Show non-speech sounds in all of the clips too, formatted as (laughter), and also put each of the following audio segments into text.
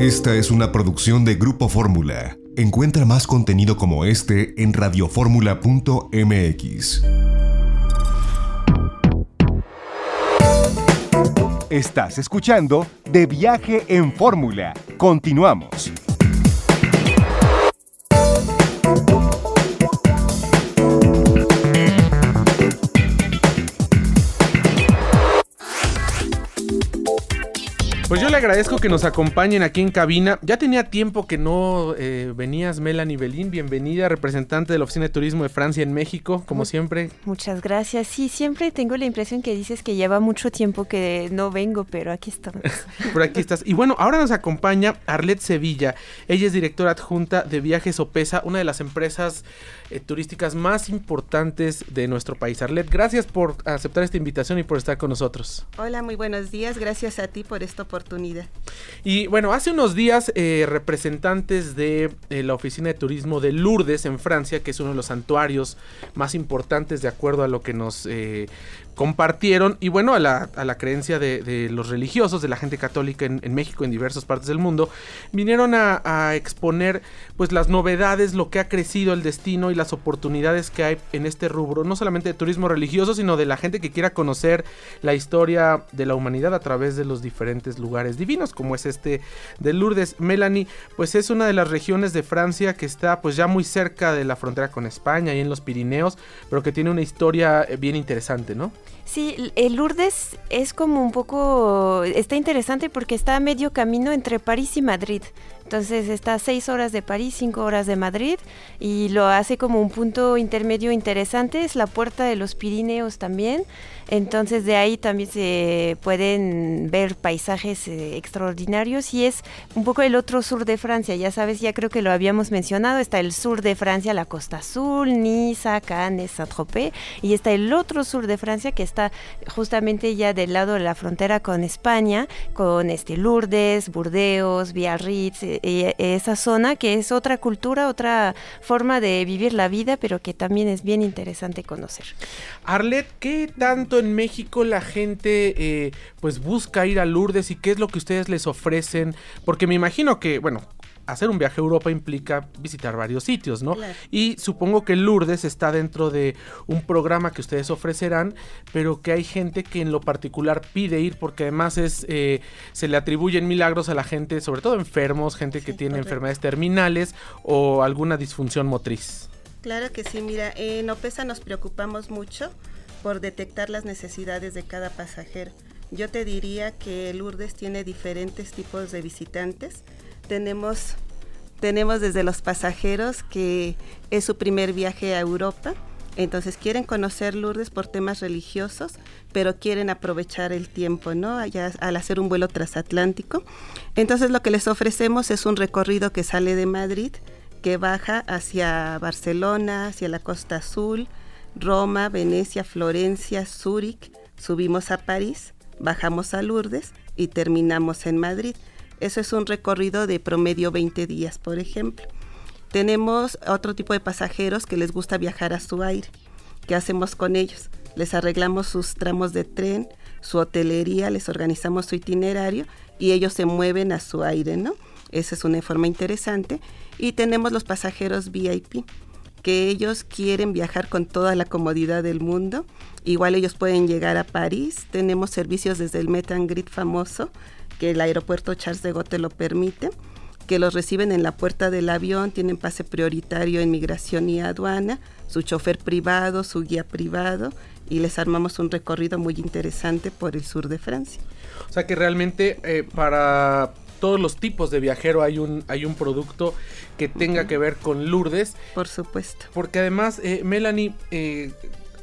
Esta es una producción de Grupo Fórmula. Encuentra más contenido como este en radioformula.mx. Estás escuchando De Viaje en Fórmula. Continuamos. Le agradezco que nos acompañen aquí en cabina. Ya tenía tiempo que no eh, venías, Melanie Belín. Bienvenida, representante de la Oficina de Turismo de Francia en México, como siempre. Muchas gracias. Sí, siempre tengo la impresión que dices que lleva mucho tiempo que no vengo, pero aquí estamos. (laughs) Por aquí estás. Y bueno, ahora nos acompaña Arlette Sevilla. Ella es directora adjunta de Viajes Opesa, una de las empresas eh, turísticas más importantes de nuestro país. Arlette, gracias por aceptar esta invitación y por estar con nosotros. Hola, muy buenos días. Gracias a ti por esta oportunidad y bueno, hace unos días eh, representantes de eh, la Oficina de Turismo de Lourdes en Francia, que es uno de los santuarios más importantes de acuerdo a lo que nos eh, compartieron y bueno, a la, a la creencia de, los religiosos, de la gente católica en, México, en diversas partes del mundo, vinieron a, exponer pues las novedades, lo que ha crecido el destino y las oportunidades que hay en este rubro, no solamente de turismo religioso, sino de la gente que quiera conocer la historia de la humanidad a través de los diferentes lugares divinos, como es este de Lourdes. Melanie, pues es una de las regiones de Francia que está pues ya muy cerca de la frontera con España y en los Pirineos, pero que tiene una historia eh, bien interesante, ¿no? Sí, el Lourdes es como un poco, está interesante porque está a medio camino entre París y Madrid. Entonces está seis horas de París, cinco horas de Madrid y lo hace como un punto intermedio interesante. Es la puerta de los Pirineos también. Entonces de ahí también se pueden ver paisajes eh, extraordinarios y es un poco el otro sur de Francia. Ya sabes, ya creo que lo habíamos mencionado. Está el sur de Francia, la Costa Azul, Niza, Cannes, Saint-Tropez. Y está el otro sur de Francia que está justamente ya del lado de la frontera con España, con este Lourdes, Burdeos, Biarritz, eh, esa zona que es otra cultura, otra forma de vivir la vida, pero que también es bien interesante conocer. Arlet, ¿qué tanto en México la gente eh, pues busca ir a Lourdes y qué es lo que ustedes les ofrecen? Porque me imagino que, bueno, hacer un viaje a Europa implica visitar varios sitios, ¿no? Y supongo que Lourdes está dentro de un programa que ustedes ofrecerán, pero que hay gente que en lo particular pide ir porque además es eh, se le atribuyen milagros a la gente, sobre todo enfermos, gente que tiene enfermedades terminales o alguna disfunción motriz. Claro que sí, mira, en OPESA nos preocupamos mucho por detectar las necesidades de cada pasajero. Yo te diría que Lourdes tiene diferentes tipos de visitantes tenemos, tenemos desde los pasajeros que es su primer viaje a Europa. Entonces quieren conocer Lourdes por temas religiosos, pero quieren aprovechar el tiempo, ¿no? Al hacer un vuelo transatlántico. Entonces lo que les ofrecemos es un recorrido que sale de Madrid, que baja hacia Barcelona, hacia la Costa Azul, Roma, Venecia, Florencia, Zúrich, subimos a París, bajamos a Lourdes y terminamos en Madrid. Eso es un recorrido de promedio 20 días, por ejemplo. Tenemos otro tipo de pasajeros que les gusta viajar a su aire. ¿Qué hacemos con ellos? Les arreglamos sus tramos de tren, su hotelería, les organizamos su itinerario y ellos se mueven a su aire, ¿no? Esa es una forma interesante. Y tenemos los pasajeros VIP, que ellos quieren viajar con toda la comodidad del mundo. Igual ellos pueden llegar a París. Tenemos servicios desde el Met and famoso que el aeropuerto Charles de Gaulle lo permite, que los reciben en la puerta del avión, tienen pase prioritario en migración y aduana, su chofer privado, su guía privado, y les armamos un recorrido muy interesante por el sur de Francia. O sea que realmente eh, para todos los tipos de viajero hay un, hay un producto que tenga que ver con Lourdes. Por supuesto. Porque además, eh, Melanie, eh,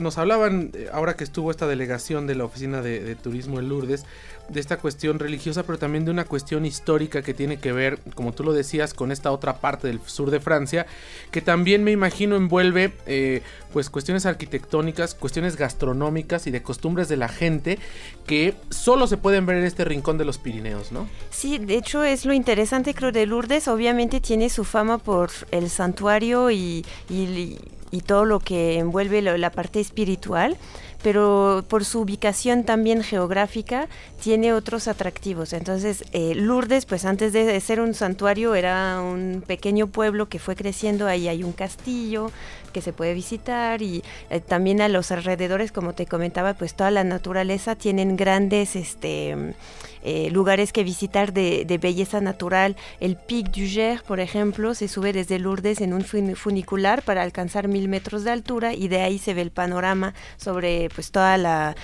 nos hablaban, ahora que estuvo esta delegación de la Oficina de, de Turismo en Lourdes, de esta cuestión religiosa, pero también de una cuestión histórica que tiene que ver, como tú lo decías, con esta otra parte del sur de Francia, que también me imagino envuelve eh, pues cuestiones arquitectónicas, cuestiones gastronómicas y de costumbres de la gente que solo se pueden ver en este rincón de los Pirineos, ¿no? Sí, de hecho es lo interesante creo de Lourdes, obviamente tiene su fama por el santuario y, y, todo lo que envuelve la parte espiritual pero por su ubicación también geográfica tiene otros atractivos. Entonces, eh, Lourdes, pues antes de ser un santuario, era un pequeño pueblo que fue creciendo, ahí hay un castillo que se puede visitar y eh, también a los alrededores, como te comentaba, pues toda la naturaleza tienen grandes, este eh, lugares que visitar de, belleza natural. El Pic du Gers, por ejemplo, se sube desde Lourdes en un funicular para alcanzar mil metros de altura y de ahí se ve el panorama sobre pues toda la,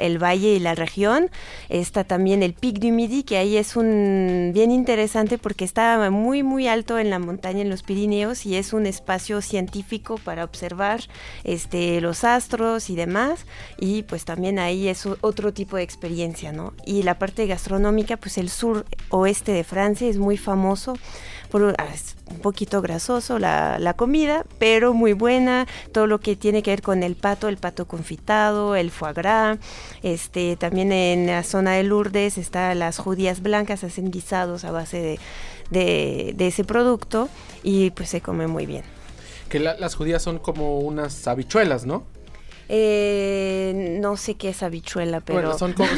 el valle y la región. Está también el Pic du Midi, que ahí es un bien interesante porque está muy muy alto en la montaña en los Pirineos y es un espacio científico para observar este los astros y demás y pues también ahí es otro tipo de experiencia, ¿no? Y la parte gastronómica, pues el sur oeste de Francia es muy famoso por ah, un poquito grasoso la, comida, pero muy buena, todo lo que tiene que ver con el pato, el pato confitado, el foie gras, este, también en la zona de Lourdes está las judías blancas, hacen guisados a base de, ese producto y pues se come muy bien. Que las judías son como unas habichuelas, ¿no? Eh, no sé qué es habichuela, pero... Bueno, son como,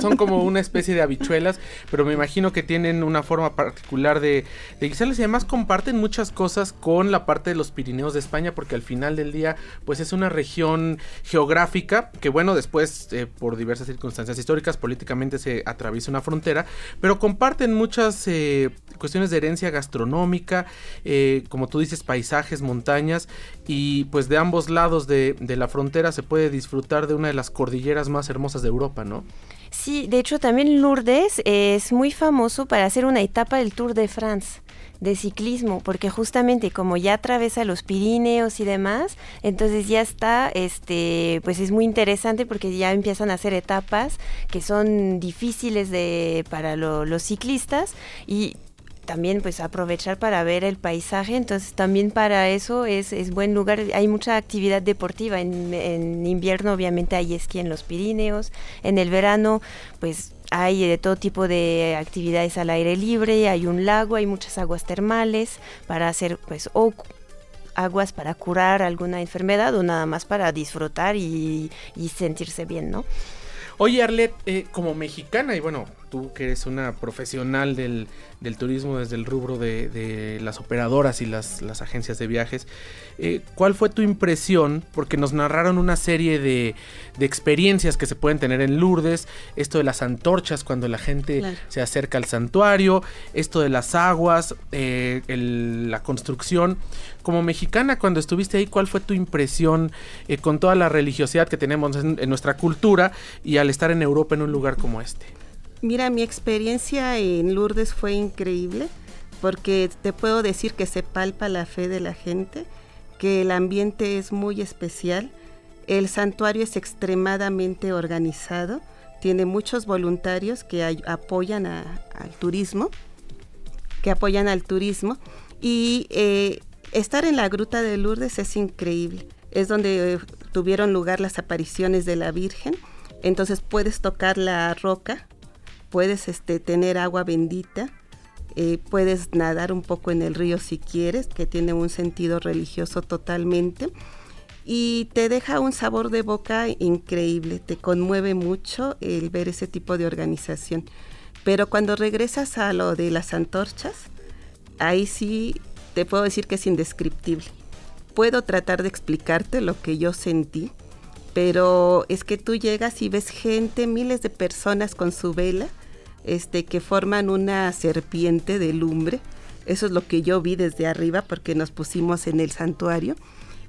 son, como una especie de habichuelas, pero me imagino que tienen una forma particular de, de y además comparten muchas cosas con la parte de los Pirineos de España, porque al final del día, pues es una región geográfica que, bueno, después, eh, por diversas circunstancias históricas, políticamente se atraviesa una frontera, pero comparten muchas eh, cuestiones de herencia gastronómica, eh, como tú dices, paisajes, montañas, y pues de ambos lados de, de la frontera se puede disfrutar de una de las cordilleras más hermosas de Europa, ¿no? Sí, de hecho también Lourdes es muy famoso para hacer una etapa del Tour de France de ciclismo, porque justamente como ya atraviesa los Pirineos y demás, entonces ya está, este, pues es muy interesante porque ya empiezan a hacer etapas que son difíciles de para los ciclistas y también pues aprovechar para ver el paisaje, entonces también para eso es, es buen lugar, hay mucha actividad deportiva, en, invierno obviamente hay esquí en los Pirineos, en el verano pues hay de todo tipo de actividades al aire libre, hay un lago, hay muchas aguas termales para hacer pues o aguas para curar alguna enfermedad o nada más para disfrutar y, sentirse bien, ¿no? Oye, Arlet, eh, como mexicana, y bueno, tú que eres una profesional del, turismo desde el rubro de, las operadoras y las, agencias de viajes, eh, ¿cuál fue tu impresión? Porque nos narraron una serie de, experiencias que se pueden tener en Lourdes, esto de las antorchas cuando la gente se acerca al santuario, esto de las aguas, eh, la construcción. Como mexicana, cuando estuviste ahí, ¿cuál fue tu impresión con toda la religiosidad que tenemos en nuestra cultura y al estar en Europa en un lugar como este? Mira, mi experiencia en Lourdes fue increíble porque te puedo decir que se palpa la fe de la gente, que el ambiente es muy especial, el santuario es extremadamente organizado, tiene muchos voluntarios que apoyan al turismo, que apoyan al turismo y eh, estar en la gruta de Lourdes es increíble. Es donde eh, tuvieron lugar las apariciones de la Virgen entonces puedes tocar la roca, puedes este, tener agua bendita, eh, puedes nadar un poco en el río si quieres, que tiene un sentido religioso totalmente. Y te deja un sabor de boca increíble, te conmueve mucho el ver ese tipo de organización. Pero cuando regresas a lo de las antorchas, ahí sí te puedo decir que es indescriptible. Puedo tratar de explicarte lo que yo sentí, pero es que tú llegas y ves gente, miles de personas con su vela, este, que forman una serpiente de lumbre. Eso es lo que yo vi desde arriba porque nos pusimos en el santuario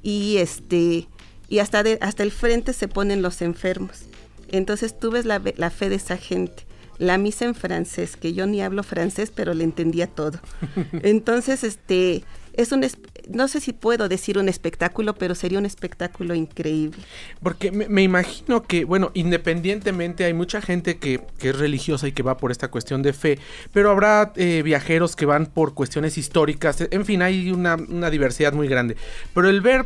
y este y hasta hasta el frente se ponen los enfermos. Entonces tú ves la, la fe de esa gente la misa en francés, que yo ni hablo francés, pero le entendía todo. (laughs) Entonces, este, es un, no sé si puedo decir un espectáculo, pero sería un espectáculo increíble. Porque me, imagino que, bueno, independientemente hay mucha gente que, es religiosa y que va por esta cuestión de fe, pero habrá eh, viajeros que van por cuestiones históricas, en fin, hay una, diversidad muy grande. Pero el ver,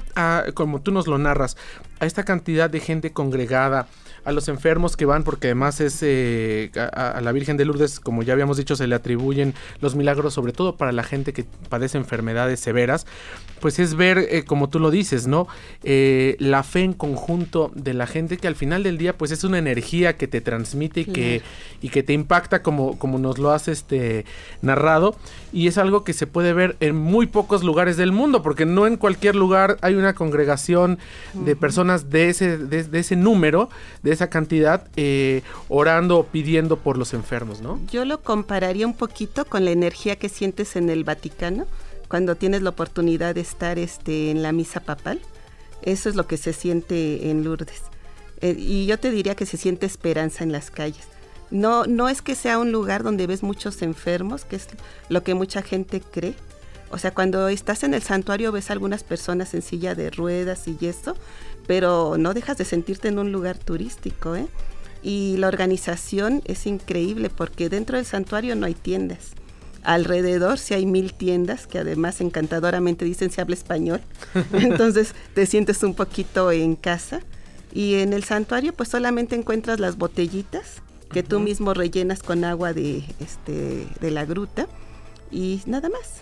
como tú nos lo narras, a esta cantidad de gente congregada, a los enfermos que van, porque además es eh, a, la Virgen de Lourdes, como ya habíamos dicho, se le atribuyen los milagros, sobre todo para la gente que padece enfermedades severas, pues es ver, eh, como tú lo dices, ¿no? Eh, la fe en conjunto de la gente que al final del día, pues es una energía que te transmite y, que, y que te impacta como, como nos lo has este, narrado. Y es algo que se puede ver en muy pocos lugares del mundo, porque no en cualquier lugar hay una congregación de personas de ese, de, ese número, de esa cantidad, eh, orando o pidiendo por los enfermos, ¿no? Yo lo compararía un poquito con la energía que sientes en el Vaticano cuando tienes la oportunidad de estar este, en la misa papal. Eso es lo que se siente en Lourdes. Eh, y yo te diría que se siente esperanza en las calles. No, no es que sea un lugar donde ves muchos enfermos, que es lo que mucha gente cree. O sea, cuando estás en el santuario ves algunas personas en silla de ruedas y eso, pero no dejas de sentirte en un lugar turístico, ¿eh? Y la organización es increíble porque dentro del santuario no hay tiendas. Alrededor sí hay mil tiendas que además encantadoramente dicen se habla español. (laughs) Entonces te sientes un poquito en casa. Y en el santuario pues solamente encuentras las botellitas que tú mismo rellenas con agua de, este, de la gruta y nada más.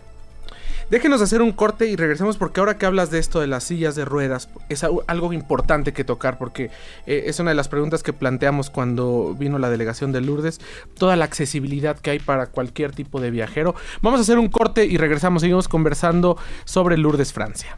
Déjenos hacer un corte y regresemos porque ahora que hablas de esto de las sillas de ruedas, es algo importante que tocar porque eh, es una de las preguntas que planteamos cuando vino la delegación de Lourdes, toda la accesibilidad que hay para cualquier tipo de viajero. Vamos a hacer un corte y regresamos, seguimos conversando sobre Lourdes, Francia.